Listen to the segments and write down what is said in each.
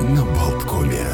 на Болткоме.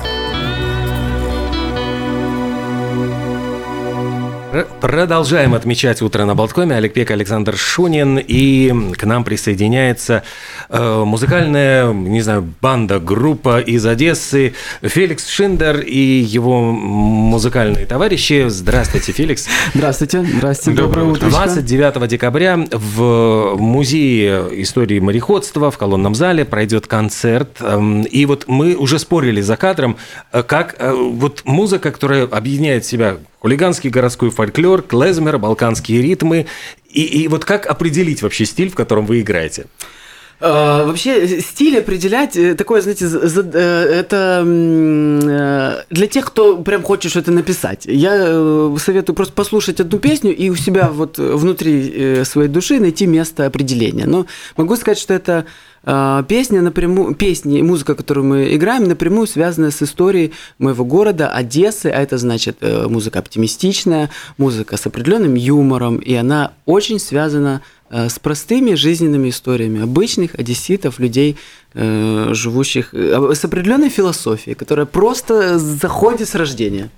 Продолжаем отмечать утро на Болткоме. Олег Пек, Александр Шунин. И к нам присоединяется э, музыкальная, не знаю, банда, группа из Одессы. Феликс Шиндер и его музыкальные товарищи. Здравствуйте, Феликс. Здравствуйте. Здравствуйте. Доброе утро. 29 декабря в Музее истории мореходства в колонном зале пройдет концерт. Эм, и вот мы уже спорили за кадром, э, как э, вот музыка, которая объединяет в себя хулиганский городской фольклор, клезмер, балканские ритмы. И, и вот как определить вообще стиль, в котором вы играете? Uh, вообще стиль определять э, такое, знаете, э, это для тех, кто прям хочет что-то написать. Я советую просто послушать одну песню и у себя вот внутри своей души найти место определения. Но могу сказать, что это песня напрямую, песни и музыка, которую мы играем, напрямую связана с историей моего города, Одессы, а это значит музыка оптимистичная, музыка с определенным юмором, и она очень связана Э, с простыми жизненными историями обычных одесситов, людей, э, живущих э, с определенной философией, которая просто заходит с рождения.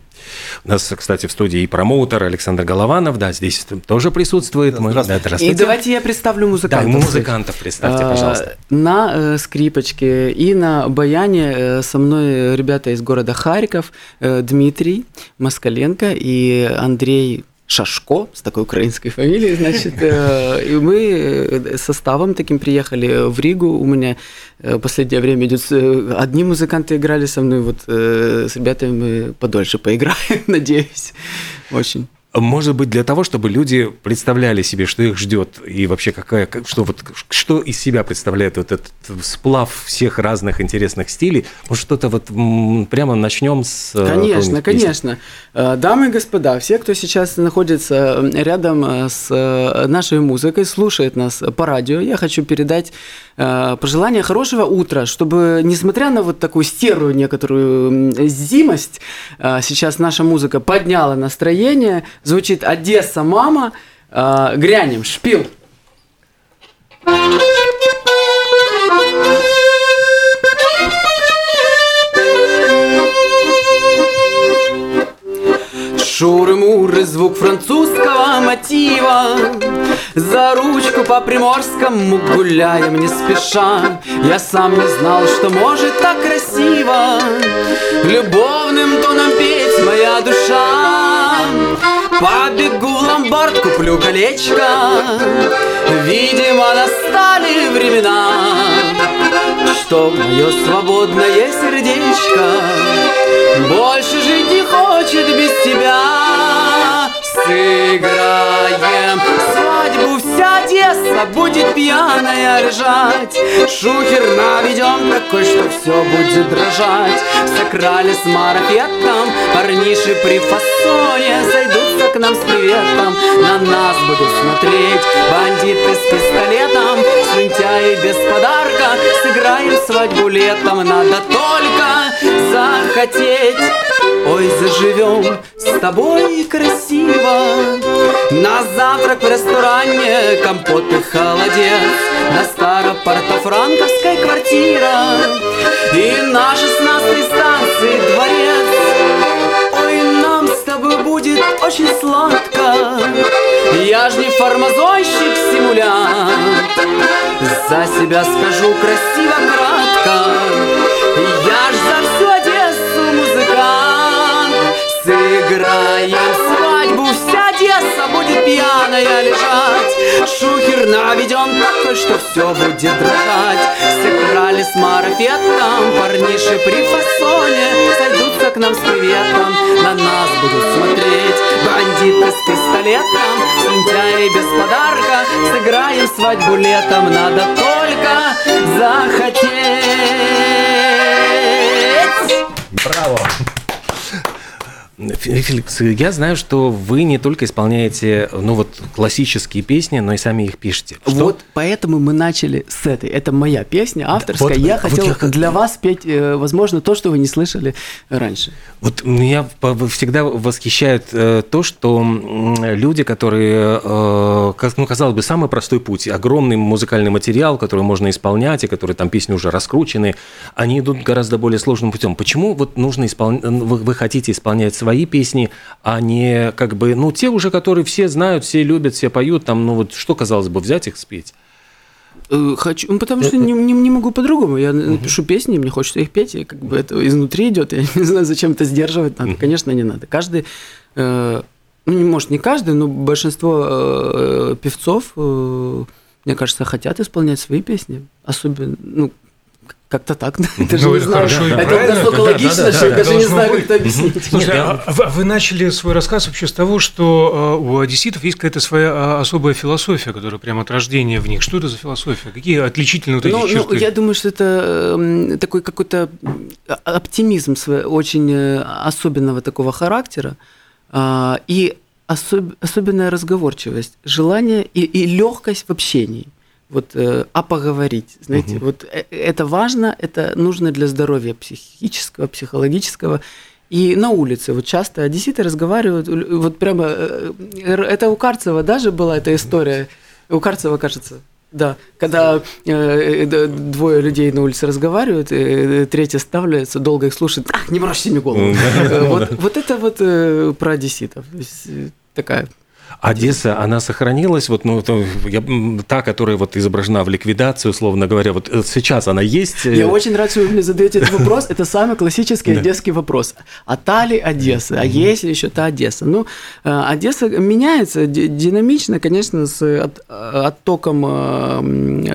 У нас, кстати, в студии и промоутер Александр Голованов, да, здесь тоже присутствует. Мы, да, И давайте я представлю музыкантов. Да, музыкантов представьте, пожалуйста. На скрипочке и на баяне со мной ребята из города Харьков, Дмитрий Москаленко и Андрей Шашко, с такой украинской фамилией, значит, э, и мы э, составом таким приехали в Ригу. У меня э, последнее время идет... Одни музыканты играли со мной, вот с ребятами мы подольше поиграем, надеюсь. Очень. Может быть, для того, чтобы люди представляли себе, что их ждет, и вообще какая, что, вот, что из себя представляет вот этот сплав всех разных интересных стилей. Может, что-то вот прямо начнем с... Э, конечно, конечно. Э, дамы и господа, все, кто сейчас находится рядом э, с нашей музыкой, слушает нас по радио, я хочу передать пожелание хорошего утра, чтобы, несмотря на вот такую стерую некоторую зимость, сейчас наша музыка подняла настроение, звучит Одесса, мама. Э, грянем, шпил. Шуры-муры, звук французского мотива. За ручку по приморскому гуляем не спеша. Я сам не знал, что может так красиво. Любовным тоном петь моя душа Побегу в ломбард, куплю колечко. Видимо, настали времена Что мое свободное сердечко Больше жить не хочет без тебя Сыграем. Свадьбу, вся Одесса будет пьяная лежать Шухер наведем такой, что все будет дрожать. Сыграли с марафетом, парниши при фасоне Зайдутся к нам с приветом, на нас будут смотреть Бандиты с пистолетом, слюнтяи без подарка Сыграем свадьбу летом, надо только захотеть Ой, заживем с тобой красиво. На завтрак в ресторане компот и холодец. На старопортофранковской квартира И на шестнадцатой станции дворец. Ой, нам с тобой будет очень сладко. Я ж не фармазойщик, симулянт. За себя скажу красиво, кратко. Я ж за музыкант Сыграем. Свадьбу, вся Одесса будет пьяная лежать. Шухер наведен такой, что все будет дрожать Сыграли с марафетом, парниши при фасоне. Сойдутся к нам с приветом, на нас будут смотреть. Бандиты с пистолетом, слюнтяи без подарка. Сыграем свадьбу летом, надо только захотеть. Браво! Феликс, я знаю, что вы не только исполняете, ну вот, классические песни, но и сами их пишете. Что? Вот поэтому мы начали с этой. Это моя песня, авторская. Вот, я хотел вот я... для вас петь, э, возможно, то, что вы не слышали раньше. Вот меня всегда восхищает э, то, что люди, которые, э, ну, казалось бы, самый простой путь, огромный музыкальный материал, который можно исполнять, и которые там песни уже раскручены, они идут гораздо более сложным путем. Почему вот нужно исполнять, вы хотите исполнять свои песни, а не как бы, ну, те уже, которые все знают, все любят, все поют, там, ну, вот что, казалось бы, взять их спеть? Э, хочу, ну, потому что не, не, не могу по-другому. Я напишу песни, мне хочется их петь, и как бы это изнутри идет. Я не знаю, зачем это сдерживать надо. Конечно, не надо. Каждый, э, ну, не может, не каждый, но большинство э, певцов, э, мне кажется, хотят исполнять свои песни. Особенно, ну, как-то так, это же ну, не знаю. Это настолько логично, что я даже не знаю, как это объяснить. А, а вы начали свой рассказ вообще с того, что а, у одесситов есть какая-то своя особая философия, которая прямо от рождения в них. Что это за философия? Какие отличительные вот эти ну, черты? Ну, я думаю, что это такой какой-то оптимизм очень э, особенного такого характера и особенная разговорчивость, желание и, и легкость в общении вот, э, а поговорить. Знаете, угу. вот э, это важно, это нужно для здоровья психического, психологического. И на улице вот часто одесситы разговаривают, вот прямо, э, это у Карцева даже была эта история, у Карцева, кажется, да, когда э, двое людей на улице разговаривают, э, третья ставляется, долго их слушает, а, не морочьте мне голову. Вот, это вот про одесситов. Такая Одесса, она сохранилась, вот, ну, я, та, которая вот изображена в ликвидации, условно говоря, вот э, сейчас она есть? Я э, очень рад, что вы мне задаете этот вопрос. Это самый классический одесский вопрос. А та ли Одесса? А есть ли еще та Одесса? Ну, э, Одесса меняется динамично, конечно, с оттоком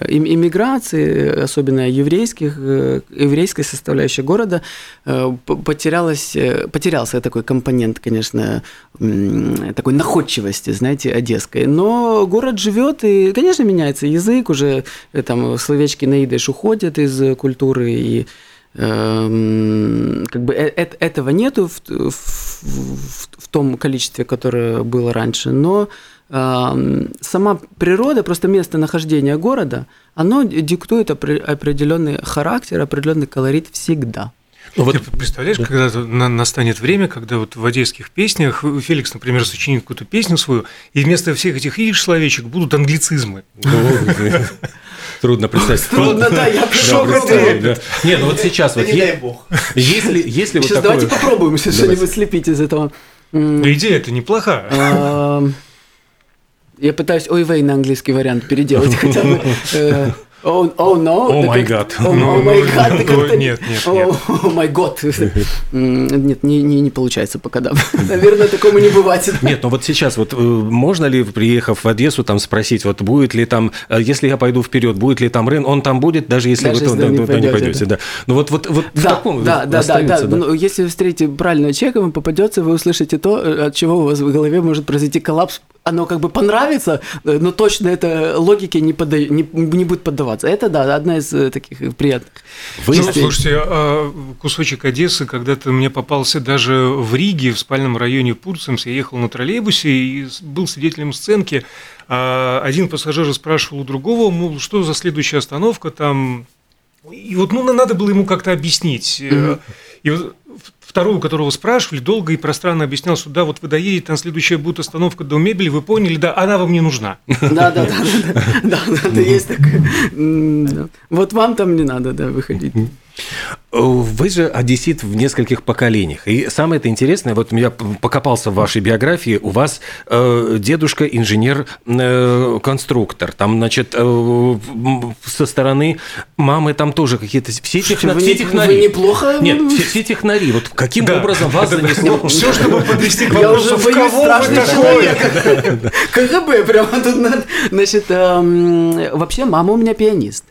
иммиграции, особенно еврейских, еврейской составляющей города, потерялась, потерялся такой компонент, конечно, такой находчивости области, знаете, одесской. Но город живет, и, конечно, меняется язык, уже э, там словечки наидыш уходят из культуры, и эм, как бы э, э, этого нету в, в, в том количестве, которое было раньше, но эм, сама природа, просто местонахождение города, оно диктует определенный характер, определенный колорит всегда. Ну, вот, Ты представляешь, да. когда на, настанет время, когда вот в одесских песнях Феликс, например, сочинит какую-то песню свою, и вместо всех этих иш словечек будут англицизмы. Ну, трудно представить. Трудно, да, я пришел представить. Не, ну вот сейчас вот... Не дай бог. Если, если вот Сейчас давайте попробуем что-нибудь слепить из этого. Идея это неплохая. Я пытаюсь ой вей на английский вариант переделать хотя бы. Э, Oh, oh no. О май гад. О май гад. Нет, нет, нет. О май год. Нет, не, не, не получается пока, да. Наверное, такому не бывает. Нет, но вот сейчас вот э, можно ли, приехав в Одессу, там спросить, вот будет ли там, э, если я пойду вперед, будет ли там Рен, он там будет, даже если даже вы если туда не, не пойдете, да. Ну вот, вот, вот да, в таком да, да, да, да, да. Ну, если вы встретите правильного человека, вам попадется, вы услышите то, от чего у вас в голове может произойти коллапс оно как бы понравится, э, но точно это логике не, подда... не, не будет поддаваться. Это, да, одна из э, таких приятных. Вы... Ну, слушайте, а кусочек Одессы когда-то мне попался даже в Риге, в спальном районе Пурцемс. Я ехал на троллейбусе и был свидетелем сценки. А один пассажир спрашивал у другого, мол, что за следующая остановка там... И вот ну, надо было ему как-то объяснить. Mm-hmm. И вот второго, которого спрашивали, долго и пространно объяснял, что да, вот вы доедете, там следующая будет остановка до мебели, вы поняли, да, она вам не нужна. Да, да, да, да, да, да, есть такое. Вот вам там не надо, да, выходить. Вы же одессит в нескольких поколениях. И самое это интересное, вот я покопался в вашей биографии, у вас э, дедушка инженер-конструктор. Э, там, значит, э, со стороны мамы там тоже какие-то... Все, техно, все технари. Вы неплохо... Нет, все, все технари. Вот каким да. образом вас занесло... Все, чтобы подвести к вопросу, в кого вы такой? КГБ прямо тут... Значит, эм, вообще мама у меня пианист.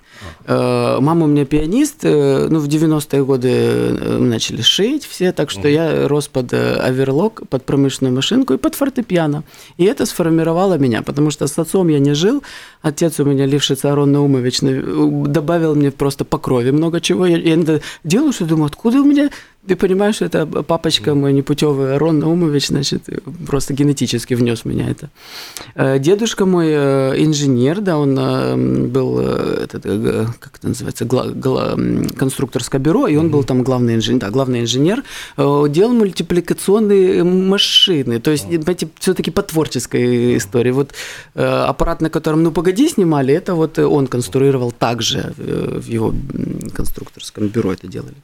Э, мама у меня пианист, э, ну, в 90-е годы э, начали шить все, так что я рос под оверлок, под промышленную машинку и под фортепиано. И это сформировало меня, потому что с отцом я не жил, отец у меня, Лившиц Арон Наумович, добавил мне просто по крови много чего. Я, я делаю, что думаю, откуда у меня ты понимаешь, что это папочка мой непутевый Арон Наумович, значит, просто генетически внес меня это. Э, дедушка мой э, инженер, да, он э, был, этот, как это называется, гла, гла, конструкторское бюро, и он был там главный инженер, да, главный инженер, делал мультипликационные машины, то есть, понимаете, все-таки по творческой истории. Вот аппарат, на котором «Ну, погоди» снимали, это вот он конструировал также в его конструкторском бюро это делали.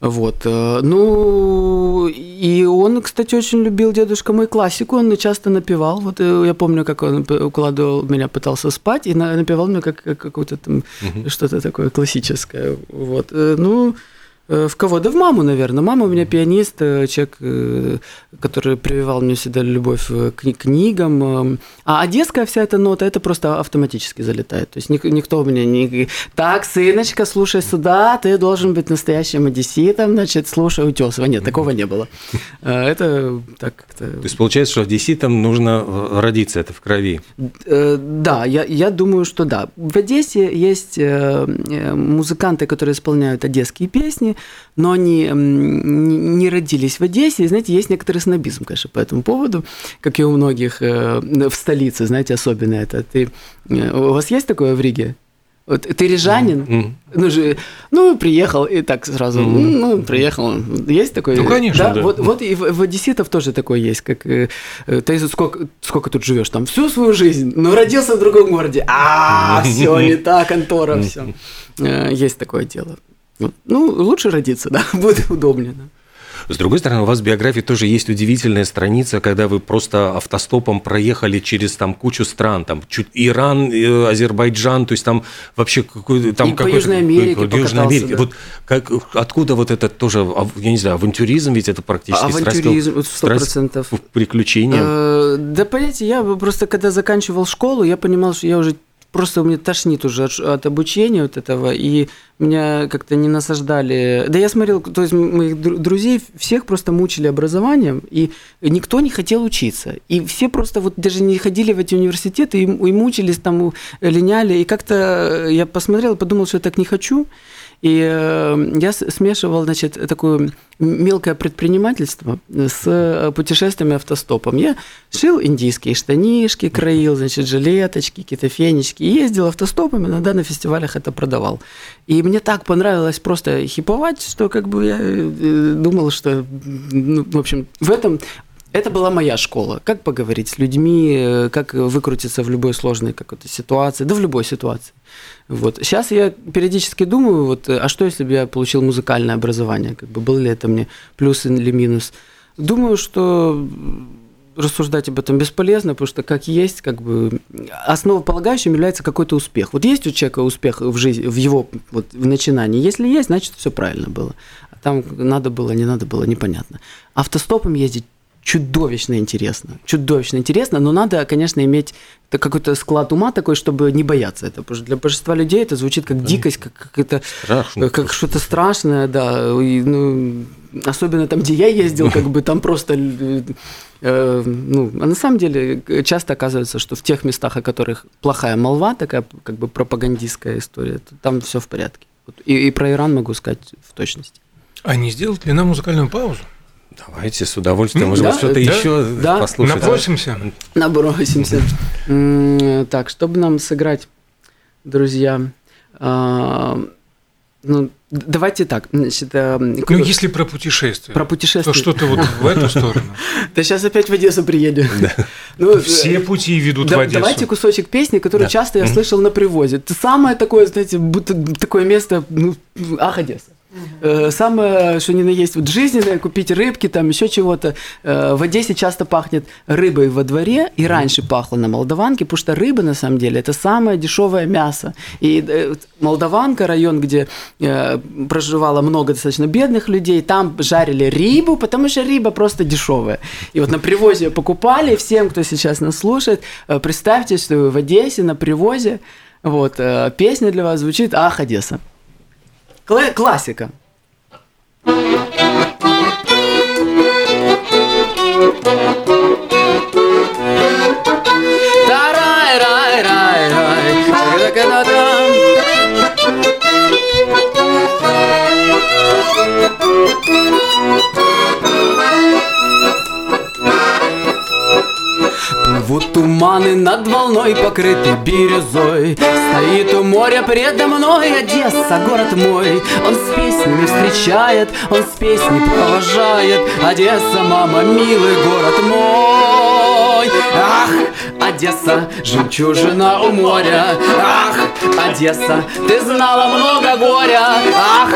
Вот. Э, ну, и он, кстати, очень любил дедушка мой классику, он часто напевал. Вот э, я помню, как он укладывал меня, пытался спать, и напевал мне как, как какое-то там угу. что-то такое классическое. Вот. Э, ну, в кого? Да в маму, наверное. Мама у меня пианист, э, человек, э, который прививал мне всегда любовь к книгам. А одесская вся эта нота, это просто автоматически залетает. То есть никто у меня не... Так, сыночка, слушай сюда, ты должен быть настоящим одесситом, значит, слушай Утесова. Нет, такого не было. Это так как-то... То есть получается, что одесситам нужно родиться, это в крови? Да, я, я думаю, что да. В Одессе есть музыканты, которые исполняют одесские песни, но они не родились в Одессе. И, знаете, есть некоторый снобизм, конечно, по этому поводу, как и у многих э, в столице, знаете, особенно это. Ты, э, у вас есть такое в Риге? Вот ты рижанин, mm-hmm. ну же, ну приехал и так сразу, mm-hmm. ну приехал, есть такое? Ну конечно, да. да. Вот, вот и в, в одесситов тоже такое есть, как э, ты сколько сколько тут живешь там всю свою жизнь, но родился в другом городе, а все не так, контора, все, есть такое дело. Ну, лучше родиться, да, будет удобнее. Да. С другой стороны, у вас в биографии тоже есть удивительная страница, когда вы просто автостопом проехали через там кучу стран, там чуть Иран, э, Азербайджан, то есть там вообще какой там и какой по Южной Америке, по Южной Америке. Да. Вот как откуда вот это тоже, я не знаю, авантюризм ведь это практически авантюризм, сто процентов приключения. Э, да, понимаете, я просто когда заканчивал школу, я понимал, что я уже просто мне тошнит уже от, от обучения вот этого, и меня как-то не насаждали. Да я смотрел, то есть моих друзей всех просто мучили образованием, и никто не хотел учиться. И все просто вот даже не ходили в эти университеты и, и мучились там, линяли. И как-то я посмотрел подумал, что я так не хочу. И э, я смешивал, значит, такое мелкое предпринимательство с э, путешествиями автостопом. Я шил индийские штанишки, краил, значит, жилеточки, какие-то фенечки. И ездил автостопом, иногда на фестивалях это продавал. И мне так понравилось просто хиповать, что как бы я э, думал, что, ну, в общем, в этом это была моя школа. Как поговорить с людьми, как выкрутиться в любой сложной какой-то ситуации, да в любой ситуации. Вот. Сейчас я периодически думаю, вот, а что если бы я получил музыкальное образование? Как бы, был ли это мне плюс или минус? Думаю, что рассуждать об этом бесполезно, потому что как есть, как бы основополагающим является какой-то успех. Вот есть у человека успех в жизни, в его вот, в начинании. Если есть, значит все правильно было. А там надо было, не надо было, непонятно. Автостопом ездить чудовищно интересно. Чудовищно интересно, но надо, конечно, иметь какой-то склад ума такой, чтобы не бояться этого. Потому что для большинства людей это звучит как дикость, как, как это Страшно. как что-то страшное, да. И, ну, особенно там, где я ездил, как бы там просто э, ну, а на самом деле часто оказывается, что в тех местах, о которых плохая молва, такая как бы пропагандистская история, там все в порядке. И, и про Иран могу сказать в точности. А не сделать ли нам музыкальную паузу? Давайте с удовольствием. Может да, что-то да, еще да. послушать. Набросимся. Набросимся. Так, чтобы нам сыграть, друзья, а, ну, давайте так. Значит, э, ну, если про путешествие. Про путешествие. То что-то вот в эту сторону. Да сейчас опять в Одессу приедем. Ну, Все э, пути ведут в Одессу. Давайте кусочек песни, который часто я слышал на привозе. Это самое такое, знаете, будто такое место, ну, ах, Одесса. Угу. Самое, что ни на есть, вот жизненное, купить рыбки, там еще чего-то. Э, в Одессе часто пахнет рыбой во дворе, и раньше пахло на Молдаванке, потому что рыба, на самом деле, это самое дешевое мясо. И э, Молдаванка, район, где проживало много достаточно бедных людей, там жарили рыбу, потому что рыба просто дешевая. И вот на привозе покупали, всем, кто сейчас нас слушает, представьте, что вы в Одессе на привозе, вот, песня для вас звучит «Ах, Одесса». Кла- классика. Тарай, рай, рай, рай. над волной покрытый бирюзой. Стоит у моря предо мной Одесса, город мой. Он с песнями встречает, он с песней провожает. Одесса, мама, милый город мой Ах, Одесса, жемчужина у моря. Ах, Одесса, ты знала много горя. Ах,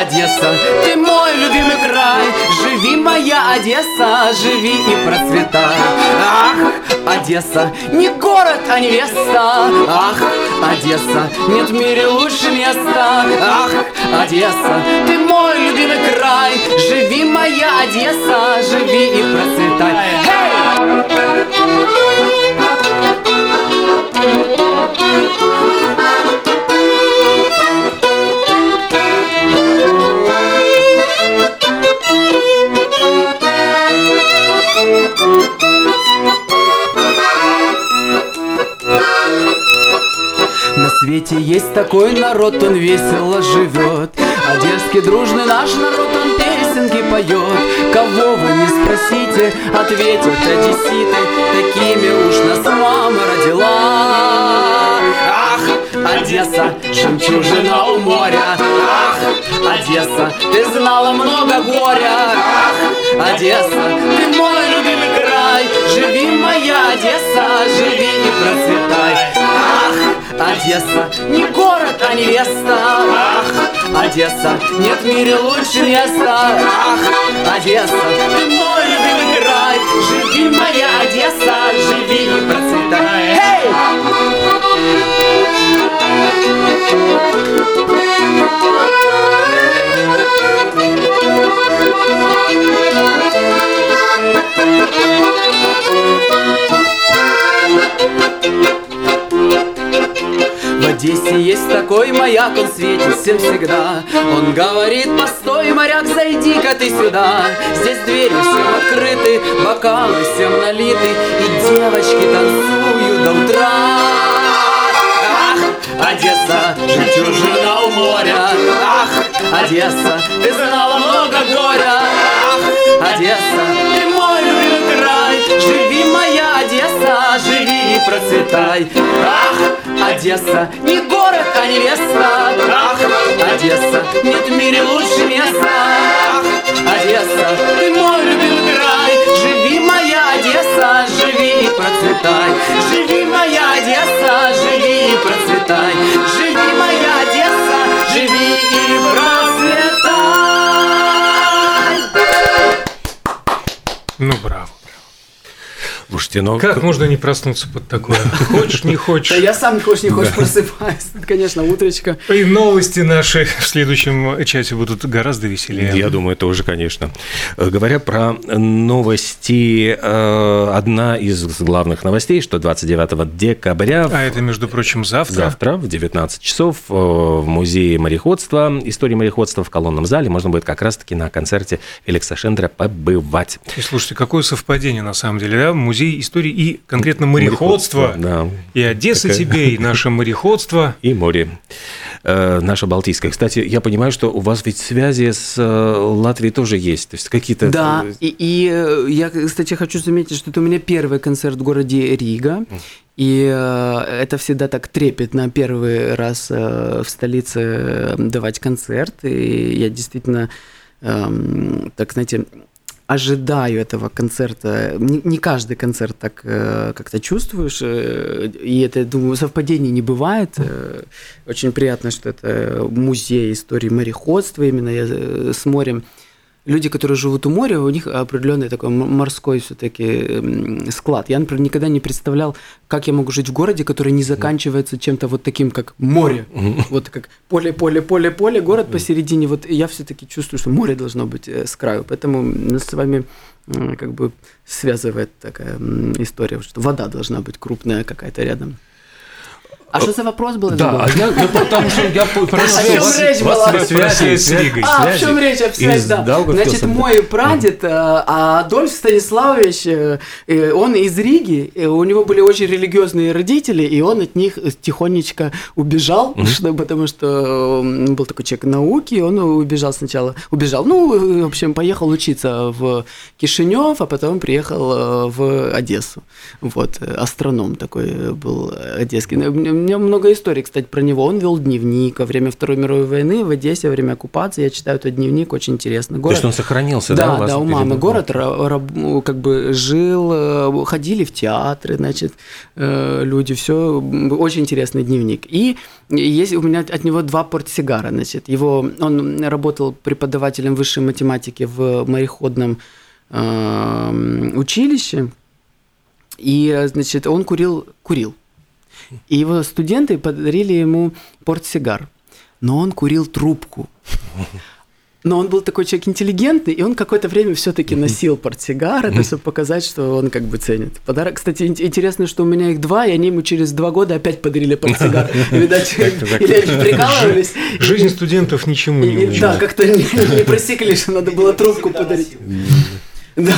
Одесса, ты мой любимый край. Живи, моя Одесса, живи и процветай. Ах, Одесса, не город, а невеста. Ах, Одесса, нет в мире лучше места. Ах, Одесса, ты мой любимый край. Живи, моя Одесса, живи и процветай. На свете есть такой народ, он весело живет. Одесский дружный наш народ, он песенки поет. Кого вы не спросите, ответят одесситы. Такими уж нас мама родила. Ах, Одесса, жемчужина у моря. Ах, Одесса, ты знала много горя. Ах, Одесса, ты мой любимый Живи, моя Одесса, живи и процветай. Ах, Одесса, не город, а невеста. Ах, Одесса, нет в мире лучше места. Ах, Одесса, ты мой любимый край Живи, моя Одесса, живи и процветай. Эй! В Одессе есть такой маяк, он светит всем всегда. Он говорит, постой, моряк, зайди-ка ты сюда Здесь двери всем открыты, бокалы всем налиты И девочки танцуют до утра. Ах, Одесса, жемчужина у моря. Ах, Одесса, ты знала много горя. Одесса, ты мой любимый край Живи, моя Одесса, живи и процветай. Ах, Одесса, не город, а невеста. Ах, Одесса, нет в мире лучше места. Ах, Одесса, ты мой Слушайте, ну... Как можно не проснуться под такое? Хочешь, не Да хочешь. я сам хочешь не хочешь просыпаюсь конечно, утречка И новости наши в следующем чате будут гораздо веселее. Я думаю, тоже, конечно. Э, Говоря про новости, э, одна из главных новостей, что 29 декабря А это, между прочим, завтра. Завтра в 19 часов э, в музее мореходства, истории мореходства в колонном зале можно будет как раз-таки на концерте Феликса Шендера побывать. И слушайте, какое совпадение на самом деле, да? Музей истории и конкретно мореходства. Да. И Одесса Такая- тебе, и наше мореходство. И море. Э, Наше Балтийское. Кстати, я понимаю, что у вас ведь связи с э, Латвией тоже есть. То есть какие-то... Да, э, и, и э, я, кстати, хочу заметить, что это у меня первый концерт в городе Рига. И э, это всегда так трепетно первый раз э, в столице давать концерт. И я действительно, эм, так знаете, ожидаю этого концерта. Не, каждый концерт так э, как-то чувствуешь. э, и это, думаю, совпадений не бывает. Э, очень приятно, что это музей истории мореходства именно с морем. Люди, которые живут у моря, у них определенный такой морской все-таки склад. Я, например, никогда не представлял, как я могу жить в городе, который не заканчивается чем-то вот таким, как море. Вот как поле, поле, поле, поле, город посередине. Вот я все-таки чувствую, что море должно быть э, с краю. Поэтому нас с вами как бы связывает такая история, что вода должна быть крупная какая-то рядом. А что за вопрос был? Да, а я, я потому что я О чем речь была? связь с Ригой. А, в чем речь? Связь, Из да. Значит, мой прадед э, Адольф Станиславович, э, э, он из Риги, у него были очень религиозные родители, и он от них тихонечко убежал, потому что был такой человек науки, и он убежал сначала, убежал, ну, в общем, поехал учиться в Кишинев, а потом приехал в Одессу. Вот, астроном такой был одесский. У меня много историй, кстати, про него. Он вел дневник во время Второй мировой войны в Одессе, во время оккупации. Я читаю этот дневник, очень интересно. То есть он сохранился, да, Да, у да, у мамы. Город как бы жил, э, ходили в театры, значит, э, люди, все, очень интересный дневник. И есть у меня от него два портсигара, значит, его, он работал преподавателем высшей математики в мореходном э, училище, и, э, значит, он курил, курил. И его студенты подарили ему портсигар. Но он курил трубку. Но он был такой человек интеллигентный, и он какое-то время все-таки носил портсигар, это чтобы показать, что он как бы ценит. Подарок, кстати, ин- интересно, что у меня их два, и они ему через два года опять подарили портсигар. Видать, или прикалывались. Жизнь студентов ничему не учит. Да, как-то не просекли, что надо было трубку подарить. Да.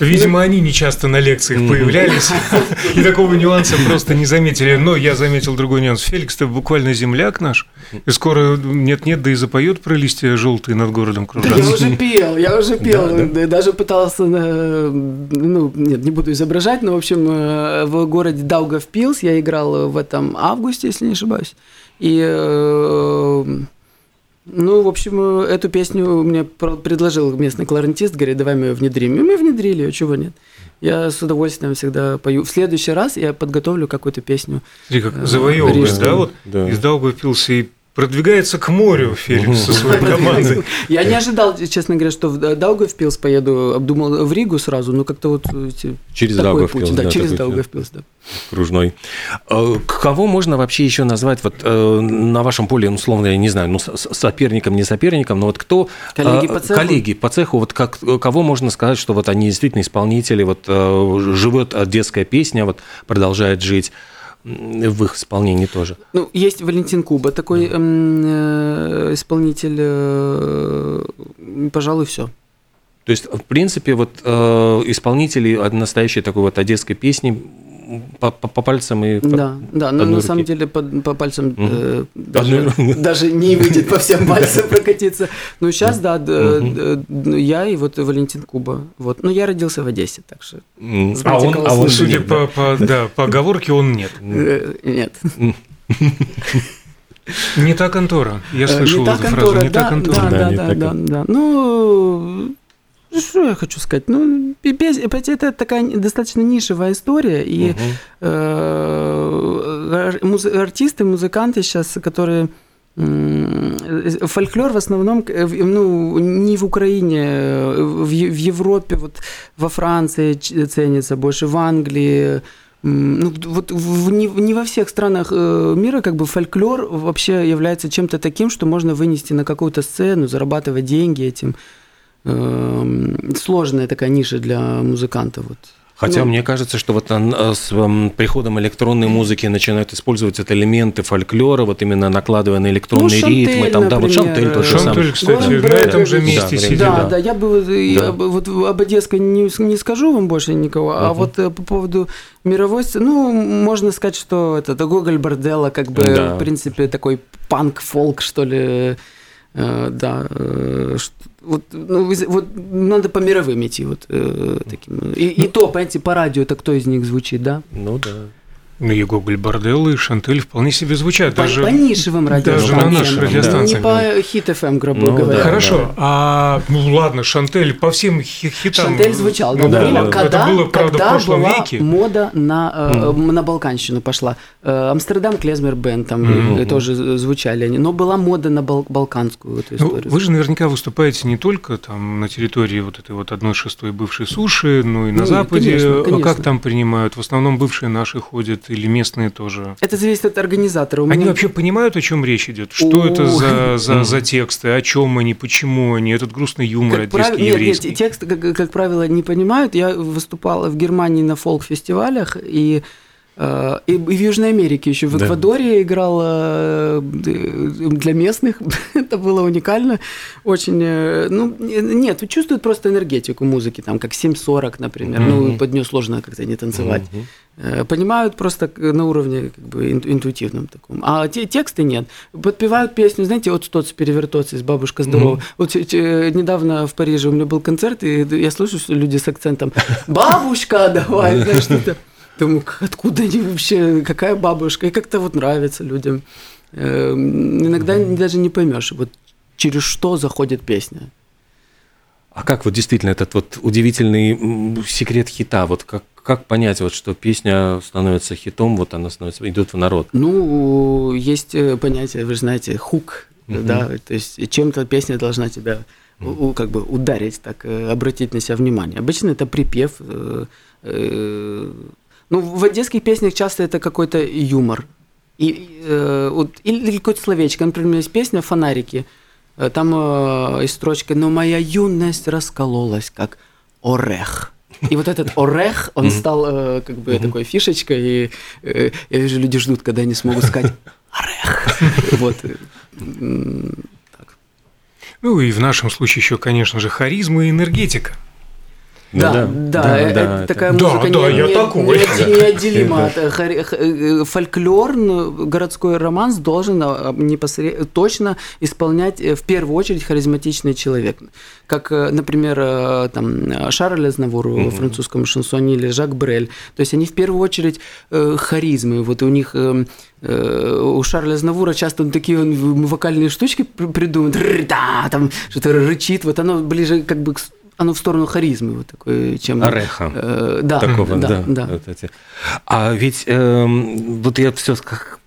Видимо, они не часто на лекциях появлялись и такого нюанса просто не заметили. Но я заметил другой нюанс. Феликс, ты буквально земляк наш, и скоро нет-нет, да и запоет про листья желтые над городом Да кружатся. я уже пел, я уже пел, да, даже пытался, ну, нет, не буду изображать, но, в общем, э, в городе Даугавпилс я играл в этом августе, если не ошибаюсь, и, э, ну, в общем, э, эту песню мне предложил местный кларнетист, говорит, давай мы ее внедрим, и мы внедрили, а чего нет. Я с удовольствием всегда пою. В следующий раз я подготовлю какую-то песню. Смотри, как Э, завоевывает, да, вот Да. из Даугавпилса и продвигается к морю Феликс со своей командой. Я не ожидал, честно говоря, что в Даугавпилс поеду, обдумал в Ригу сразу, но как-то вот эти- Через Даугавпилс, да, да, через. Даугавпилс, да. кружной. Э, Кого можно вообще еще назвать вот э, на вашем поле, ну, условно, я не знаю, ну, соперником, не соперником, но вот кто... Коллеги э, по цеху? Коллеги по цеху, вот как, кого можно сказать, что вот они действительно исполнители, вот живет детская песня, вот продолжает жить в их исполнении тоже. Ну, есть Валентин Куба, такой эм, э, исполнитель, э, пожалуй, все. То есть, в принципе, вот э, исполнители от настоящей такой вот одесской песни по, по- по пальцам и... по- Да, да, но на самом руки. деле по, по пальцам э, Одной даже, даже не выйдет по всем пальцам прокатиться. Но сейчас, да, д- д- я и вот Валентин Куба. Вот. Ну, я родился в Одессе, так что А он, а он? Судя по, по- да, по оговорке, он нет. э, нет. Не та контора. Я Э, слышал не та эту контора, фразу. Не та да, контора. Да, Да, да, та да. Ну, что я хочу сказать? Ну, пес- это такая достаточно нишевая история, и э, ар- муз- артисты, музыканты сейчас, которые э, фольклор в основном, э, ну, не в Украине, э, в Европе, вот во Франции ценится больше, в Англии, Ну, вот в- не, не во всех странах э, мира как бы фольклор вообще является чем-то таким, что можно вынести на какую-то сцену, зарабатывать деньги этим. Эм, Сложная такая ниша для музыкантов. Вот. Хотя Ну, мне кажется, что вот э, с м, приходом электронной музыки начинают использовать это элементы фольклора, вот именно накладывая на электронные Ну, Шантель, ритмы, там, да, вот например, Шантель тот же Шантель, самый. кстати, Город на этом же да, месте да, сидит. Да, да. да, я бы Да. об- вот об Одесской не, не скажу вам больше никого, а Мгм. вот э, по поводу мировой ну, можно сказать, что это, это Гоголь Борделла, как бы, Да. в принципе, такой панк-фолк, что ли, да, э, вот, ну, вот надо по мировым идти, вот э, таким. И, и то, понимаете, по радио, это кто из них звучит, да? Ну да. Ну, и Гоголь Борделло, и Шантель вполне себе звучат. По, Даже... по нишевым даже на наших Не- радиостанциях, Не по хит FM, грубо Ну, говоря. да. Хорошо, а ну ладно, Шантель по всем хи- хитам. Шантель звучал. Ну да, время, да. когда, Это было, правда, в когда прошлом была веке. мода на, э, на Балканщину пошла. Э, Амстердам Клезмер Бенд там э, тоже звучали они. Но была мода на бал- балканскую эту Ну, историю. вы же наверняка выступаете не только там на территории вот этой вот одной шестой бывшей суши, но и на Ну, Западе. конечно, А конечно. Как там принимают? В основном бывшие наши ходят или местные тоже? Это зависит от организатора. У Они меня- вообще понимают, о чем речь идет? Что О. это за, за, за тексты? О чем они? Почему они? Этот грустный юмор Как правило, одесский, нет, нет, еврейский. текст, как, как правило, не понимают. Я выступала в Германии на фолк-фестивалях, и и в Южной Америке еще, в да. Эквадоре играл э, для местных. Это было уникально. Очень, э, ну, нет, чувствуют просто энергетику музыки, там, как 7.40, например. Mm-hmm. Ну, под нее сложно как-то не танцевать. Mm-hmm. Понимают просто на уровне как бы интуитивном таком. А те, тексты нет. Подпевают песню, знаете, вот тот с перевертоться из «Бабушка здорова». Mm-hmm. Вот недавно в Париже у меня был концерт, и я слышу, что люди с акцентом «Бабушка, давай», знаешь, что-то. Думаю, откуда они вообще, какая бабушка, и как-то вот нравится людям. Эм, иногда mm-hmm. даже не поймешь, вот через что заходит песня. А как вот действительно этот вот удивительный секрет хита, вот как, как понять, вот, что песня становится хитом, вот она становится, идет в народ? Ну, есть э, понятие, вы же знаете, хук, mm-hmm. да, то есть чем-то песня должна тебя mm-hmm. как бы ударить, так, э, обратить на себя внимание. Обычно это припев, э, ну, в одесских песнях часто это какой-то юмор. И, э, вот, или какое-то словечко. Например, у меня есть песня «Фонарики». Э, там э, есть строчка «Но моя юность раскололась, как орех». И вот этот орех, он стал э, как бы такой фишечкой, и э, я вижу, люди ждут, когда они смогут сказать орех. Вот. Ну и в нашем случае еще, конечно же, харизма и энергетика. Да, да, да, да, это, да такая это... музыка да, не, я такой. не, неотделима от э, фольклор, городской романс должен а, непосредственно точно исполнять э, в первую очередь харизматичный человек, как, э, например, там Шарль Азнавур в французском шансоне или Жак Брель. То есть они в первую очередь харизмы. Вот у них у Шарля Знавура часто он такие он вокальные штучки придумывает, да, там что-то рычит, вот оно ближе как бы к оно в сторону харизмы вот такой, чем... Ореха. Э, да, такого, да, да. да. Вот эти. А ведь э, вот я все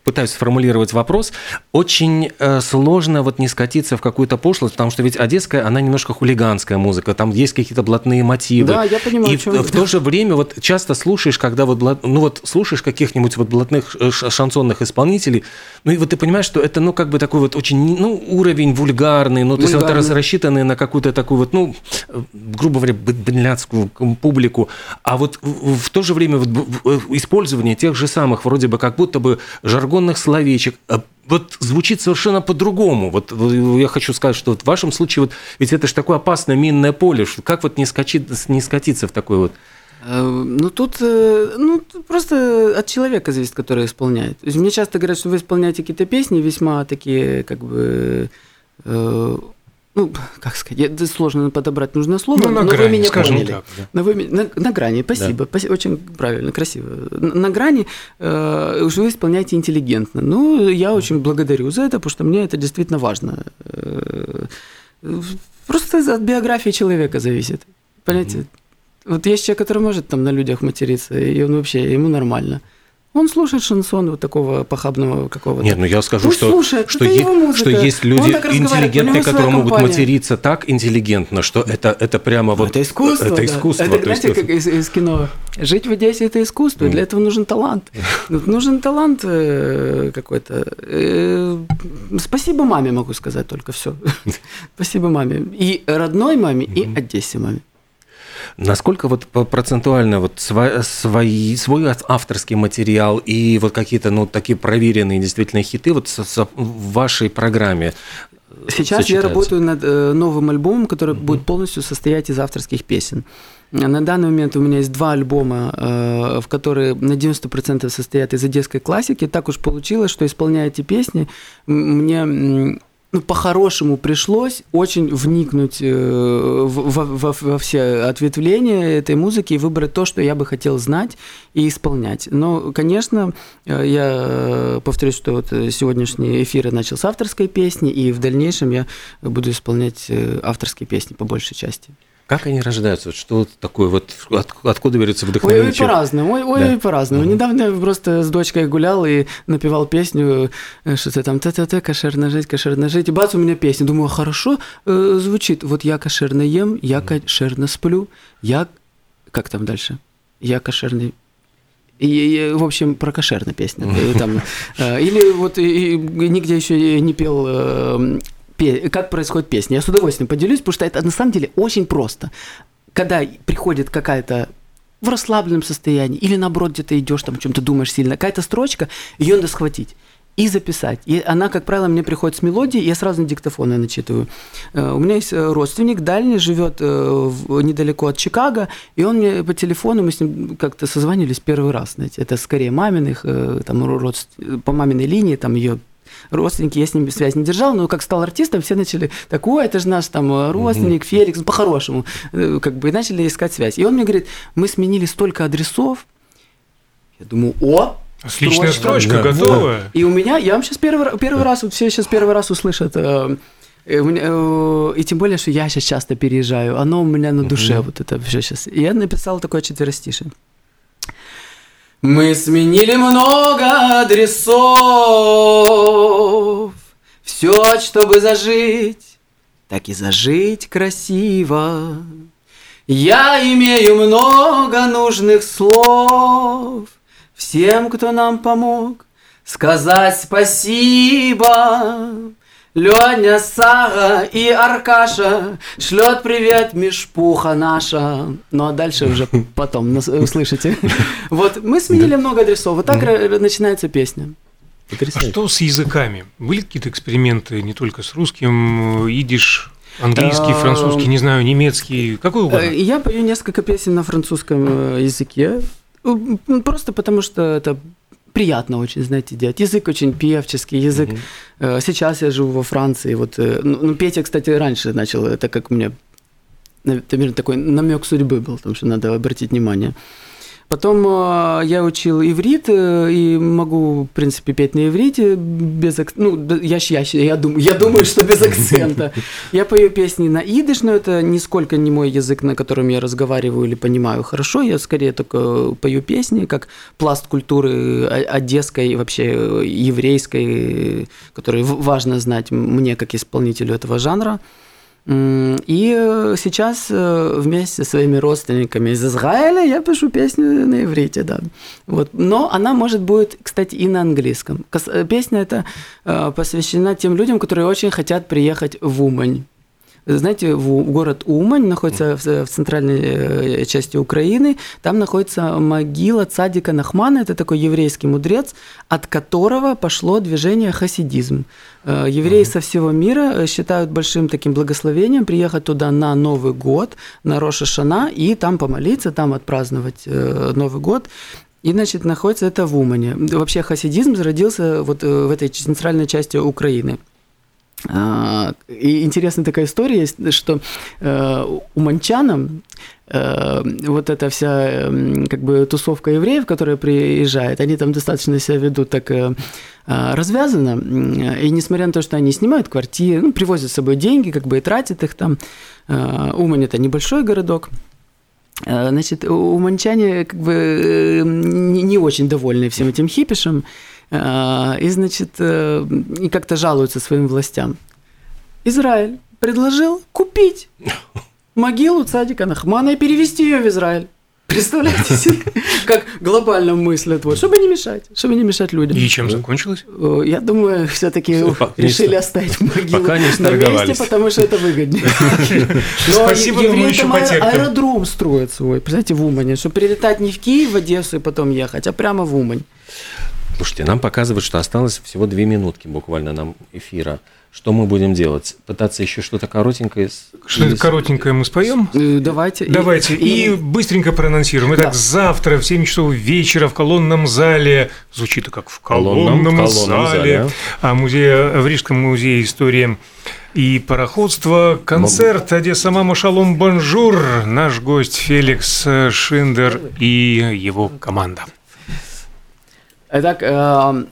пытаюсь сформулировать вопрос, очень э, сложно вот не скатиться в какую-то пошлость, потому что ведь одесская, она немножко хулиганская музыка, там есть какие-то блатные мотивы. Да, я понимаю. И в, в то же время вот часто слушаешь, когда вот, ну вот слушаешь каких-нибудь вот блатных э, шансонных исполнителей, ну и вот ты понимаешь, что это, ну как бы такой вот очень, ну уровень вульгарный, ну то есть вот рассчитанный на какую-то такую вот, ну, грубо говоря, бедляцкую публику, а вот в, в то же время вот использование тех же самых вроде бы как будто бы жаргон жаргонных словечек, а вот звучит совершенно по-другому. Вот я хочу сказать, что вот в вашем случае, вот, ведь это же такое опасное минное поле, что как вот не, скачи, не скатиться в такой вот э, ну, тут э, ну, просто от человека зависит, который исполняет. Мне часто говорят, что вы исполняете какие-то песни весьма такие, как бы, э, ну, как сказать, это сложно подобрать нужное слово, ну, на но грани, вы меня поняли. Так, да. но вы, на, на грани, спасибо, да. очень правильно, красиво. На, на грани э, вы исполняете интеллигентно. Ну, я очень благодарю за это, потому что мне это действительно важно. Э, просто от биографии человека зависит. Понимаете? Mm-hmm. Вот есть человек, который может там на людях материться, и он вообще, ему нормально. Он слушает шансон вот такого похабного какого-то. Нет, ну я скажу, что, слушает, что, е- что есть люди интеллигентные, которые могут материться так интеллигентно, что это, это прямо вот... Это искусство, Это да. искусство. Это, знаете, есть... как из, из кино. Жить в Одессе – это искусство, mm. для этого нужен талант. нужен талант э, какой-то. Э, спасибо маме, могу сказать только все. спасибо маме. И родной маме, и Одессе маме. Насколько вот процентуально вот свой, свой, авторский материал и вот какие-то ну такие проверенные действительно хиты вот в вашей программе Сейчас я работаю над э, новым альбомом, который mm-hmm. будет полностью состоять из авторских песен. На данный момент у меня есть два альбома, э, в которые на 90% состоят из одесской классики. Так уж получилось, что исполняя эти песни, мне ну, по-хорошему пришлось очень вникнуть э, во, во, во все ответвления этой музыки и выбрать то, что я бы хотел знать и исполнять. Но, конечно, э, я повторюсь, что вот сегодняшний эфир я начал с авторской песни, и в дальнейшем я буду исполнять э, авторские песни по большей части. Как они рождаются? Вот что такое? Вот от, откуда берется вдохновение? Ой, ой по-разному. Ой, ой, да. по-разному. Угу. Недавно я просто с дочкой гулял и напевал песню, э, что-то там т-т-т, кошерно жить, кошерно жить. И бац, у меня песня. Думаю, хорошо э, звучит. Вот я кошерно ем, я кошерно сплю, я... Как там дальше? Я кошерный и, и, в общем, про кошерная песня. Там, э, или вот и, и, нигде еще не пел э, как происходит песня. Я с удовольствием поделюсь, потому что это на самом деле очень просто. Когда приходит какая-то в расслабленном состоянии, или наоборот, где-то идешь, там, о чем-то думаешь сильно, какая-то строчка, ее надо схватить и записать. И она, как правило, мне приходит с мелодией, я сразу на диктофон ее начитываю. Э, у меня есть э, родственник дальний, живет э, недалеко от Чикаго, и он мне по телефону, мы с ним как-то созванивались первый раз, знаете, это скорее маминых, там, родств... по маминой линии, там ее родственники, я с ними связь не держал, но как стал артистом, все начали, так, ой, это же наш там родственник, Феликс, ну, по-хорошему, как бы, и начали искать связь. И он мне говорит, мы сменили столько адресов, я думаю, о, Отличная строчка, да. готовая. И у меня, я вам сейчас первый, первый раз, вот все сейчас первый раз услышат, э, э, э, и тем более, что я сейчас часто переезжаю, оно у меня на душе, вот это все сейчас. И я написал такое четверостишее. Мы сменили много адресов, все, чтобы зажить, так и зажить красиво. Я имею много нужных слов, всем, кто нам помог, сказать спасибо. Леня, Сара и Аркаша шлет привет Мишпуха наша. Ну а дальше уже потом услышите. Вот мы сменили много адресов. Вот так начинается песня. А что с языками? Были какие-то эксперименты не только с русским, идиш, английский, французский, не знаю, немецкий, какой угодно? Э, я пою несколько песен на французском э, языке. Просто потому что это приятно очень, знаете, делать. Язык очень певческий, язык. Угу. Сейчас я живу во Франции. Вот, э, ну, ну, Петя, кстати, раньше начал, это как у меня, наверное, такой намек судьбы был, потому что надо обратить внимание. Потом э, я учил иврит э, и могу, в принципе, петь на иврите без акцента. Ну, я, я, я, думаю, я думаю, что без акцента. Я пою песни на идыш, но это нисколько не мой язык, на котором я разговариваю или понимаю хорошо. Я скорее только пою песни, как пласт культуры одесской, вообще еврейской, который важно знать мне, как исполнителю этого жанра. И э, сейчас э, вместе со своими родственниками из Израиля я пишу песню на иврите, да. Вот. Но она может быть, кстати, и на английском. Э, песня эта посвящена тем людям, которые очень хотят приехать в Умань. Знаете, в город Умань находится в центральной э, части Украины. Там находится могила цадика Нахмана. Это такой еврейский мудрец, от которого пошло движение хасидизм. Э, евреи со всего мира э, считают большим таким благословением приехать туда на Новый год, на Роша Шана, и там помолиться, там отпраздновать Новый год. И, значит, находится это в Умане. Вообще хасидизм зародился вот в этой центральной части Украины. А, и интересная такая история есть, что э, у манчанам э, вот эта вся как бы тусовка евреев, которая приезжает, они там достаточно себя ведут так э, развязанно, и несмотря на то, что они снимают квартиры, ну, привозят с собой деньги, как бы и тратят их там, Умань – это небольшой городок, Значит, уманчане как бы не очень довольны всем этим хипишем, и, значит, э, и как-то жалуются своим властям. Израиль предложил купить могилу цадика Нахмана и перевести ее в Израиль. Представляете себе, как глобально мыслят, вот, чтобы не мешать, чтобы не мешать людям. И чем закончилось? Э, я думаю, все-таки решили оставить могилу Пока не на месте, потому что это выгоднее. Спасибо, но мы еще потерпим. аэродром строят свой, представляете, в Умане, чтобы прилетать не в Киев, в Одессу и потом ехать, а прямо в Умань. Слушайте, нам показывают, что осталось всего две минутки буквально нам эфира. Что мы будем делать? Пытаться еще что-то коротенькое? Что-то коротенькое мы споем? Э, давайте. Давайте. И, и быстренько проанонсируем. Итак, да. завтра в 7 часов вечера в колонном зале, звучит как в колонном, колонном, колонном зале, зале, а музее, в Рижском музее истории и пароходство. Концерт Мог... Одесса Мама Шалом Бонжур. Наш гость Феликс Шиндер и его команда. Итак, э,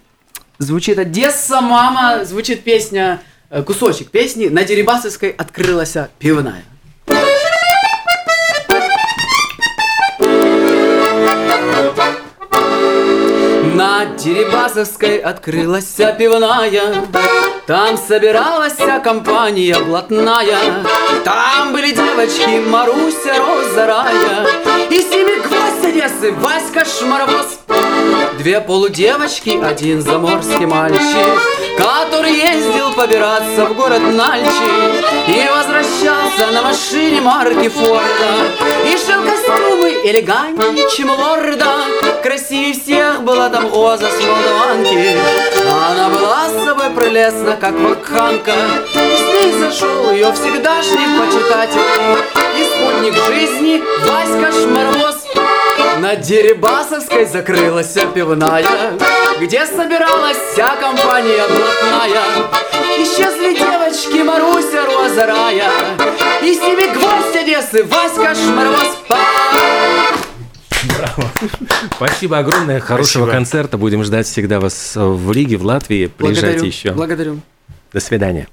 звучит Одесса, мама, звучит песня, э, кусочек песни. «На Дерибасовской открылась пивная». На Дерибасовской открылась пивная, Там собиралась компания блатная, Там были девочки Маруся, Роза, Рая. И Семигвоздя Одессы Васька Шмаровоз. Две полудевочки, один заморский мальчик Который ездил побираться в город Нальчи И возвращался на машине марки Форда. И шил костюмы элегантнее, чем лорда. Красивее всех была там Оза с Молдаванки. Она была с собой прелестна, как вакханка И с ней зашел ее всегдашний почитатель И спутник жизни Васька Шмаровоз на Дерибасовской закрылась пивная, Где собиралась вся компания блатная. Исчезли девочки Маруся, Роза, Рая, И с ними гвоздь Одессы, Васька Шмаровоз. Браво. Спасибо огромное. Хорошего Спасибо. концерта. Будем ждать всегда вас в Риге, в Латвии. Приезжайте Благодарю. еще. Благодарю. До свидания.